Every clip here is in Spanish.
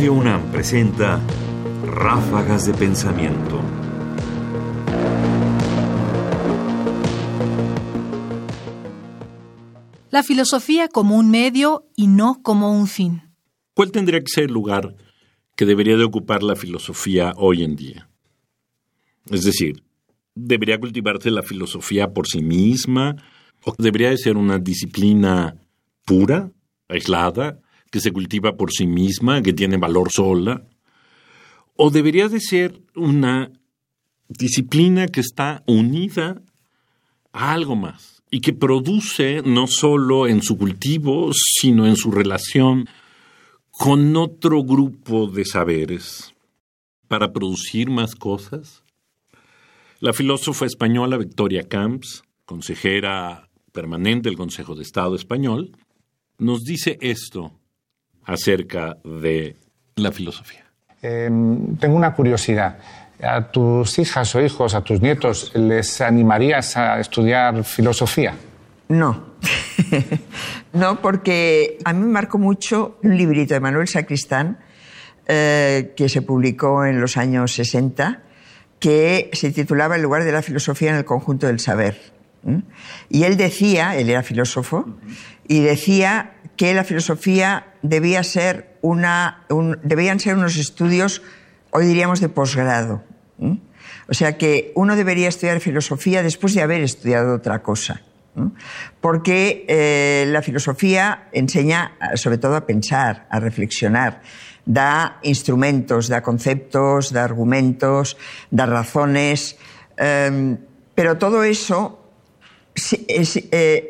Radio UNAM presenta Ráfagas de Pensamiento. La filosofía como un medio y no como un fin. ¿Cuál tendría que ser el lugar que debería de ocupar la filosofía hoy en día? Es decir, ¿debería cultivarse la filosofía por sí misma? ¿O debería de ser una disciplina pura, aislada, que se cultiva por sí misma, que tiene valor sola? ¿O debería de ser una disciplina que está unida a algo más y que produce no solo en su cultivo, sino en su relación con otro grupo de saberes para producir más cosas? La filósofa española Victoria Camps, consejera permanente del Consejo de Estado español, nos dice esto acerca de la filosofía. Em, tengo una curiosidad. ¿A tus hijas o hijos, a tus nietos, les animarías a estudiar filosofía? No. no, porque a mí me marcó mucho un librito de Manuel Sacristán eh, que se publicó en los años 60, que se titulaba El lugar de la filosofía en el conjunto del saber. Y él decía, él era filósofo, y decía que la filosofía debía ser una, debían ser unos estudios, hoy diríamos, de posgrado. O sea que uno debería estudiar filosofía después de haber estudiado otra cosa. Porque eh, la filosofía enseña sobre todo a pensar, a reflexionar, da instrumentos, da conceptos, da argumentos, da razones, em, pero todo eso eh,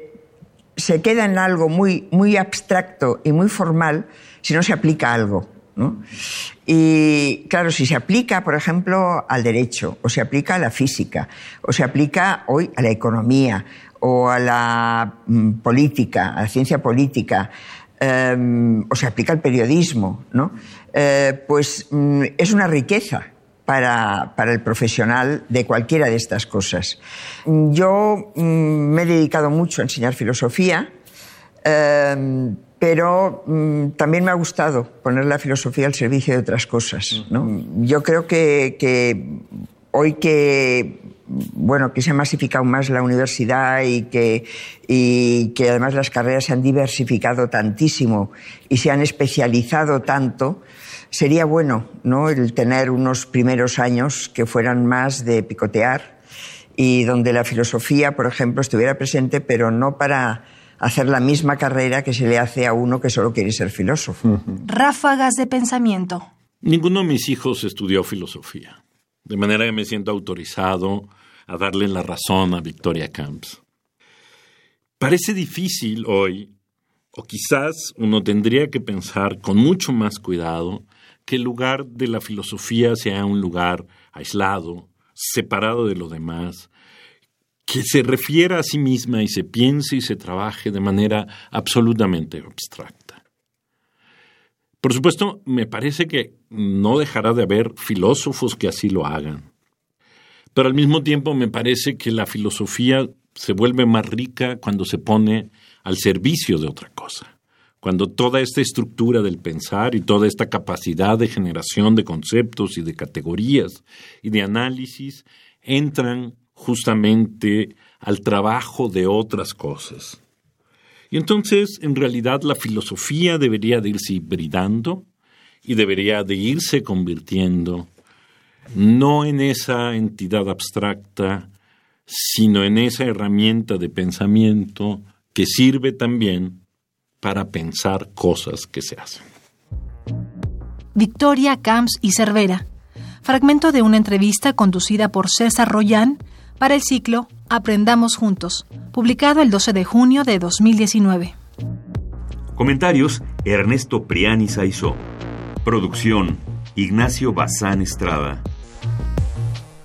se queda en algo muy, muy abstracto y muy formal si no se aplica algo. Y claro, si se aplica, por ejemplo, al derecho, o se aplica a la física, o se aplica hoy a la economía, o a la mm, política, a la ciencia política, em, o se aplica al periodismo, ¿no? Eh, pues mm, es una riqueza para, el profesional de cualquiera de estas cosas. Yo mm, me he dedicado mucho a enseñar filosofía, em, pero mm, también me ha gustado poner la filosofía al servicio de otras cosas. Yo creo que, hoy que bueno, que se ha masificado más la universidad y que, y que además las carreras se han diversificado tantísimo y se han especializado tanto, sería bueno ¿no? el tener unos primeros años que fueran más de picotear y donde la filosofía, por ejemplo, estuviera presente, pero no para hacer la misma carrera que se le hace a uno que solo quiere ser filósofo. Ráfagas de pensamiento. Ninguno de mis hijos estudió filosofía, de manera que me siento autorizado a darle la razón a Victoria Camps. Parece difícil hoy, o quizás uno tendría que pensar con mucho más cuidado, que el lugar de la filosofía sea un lugar aislado, separado de lo demás, que se refiera a sí misma y se piense y se trabaje de manera absolutamente abstracta. Por supuesto, me parece que no dejará de haber filósofos que así lo hagan. Pero al mismo tiempo me parece que la filosofía se vuelve más rica cuando se pone al servicio de otra cosa cuando toda esta estructura del pensar y toda esta capacidad de generación de conceptos y de categorías y de análisis entran justamente al trabajo de otras cosas. Y entonces, en realidad, la filosofía debería de irse hibridando y debería de irse convirtiendo no en esa entidad abstracta, sino en esa herramienta de pensamiento que sirve también para pensar cosas que se hacen. Victoria Camps y Cervera. Fragmento de una entrevista conducida por César Royán para el ciclo Aprendamos Juntos, publicado el 12 de junio de 2019. Comentarios: Ernesto Priani Saizó. Producción: Ignacio Bazán Estrada.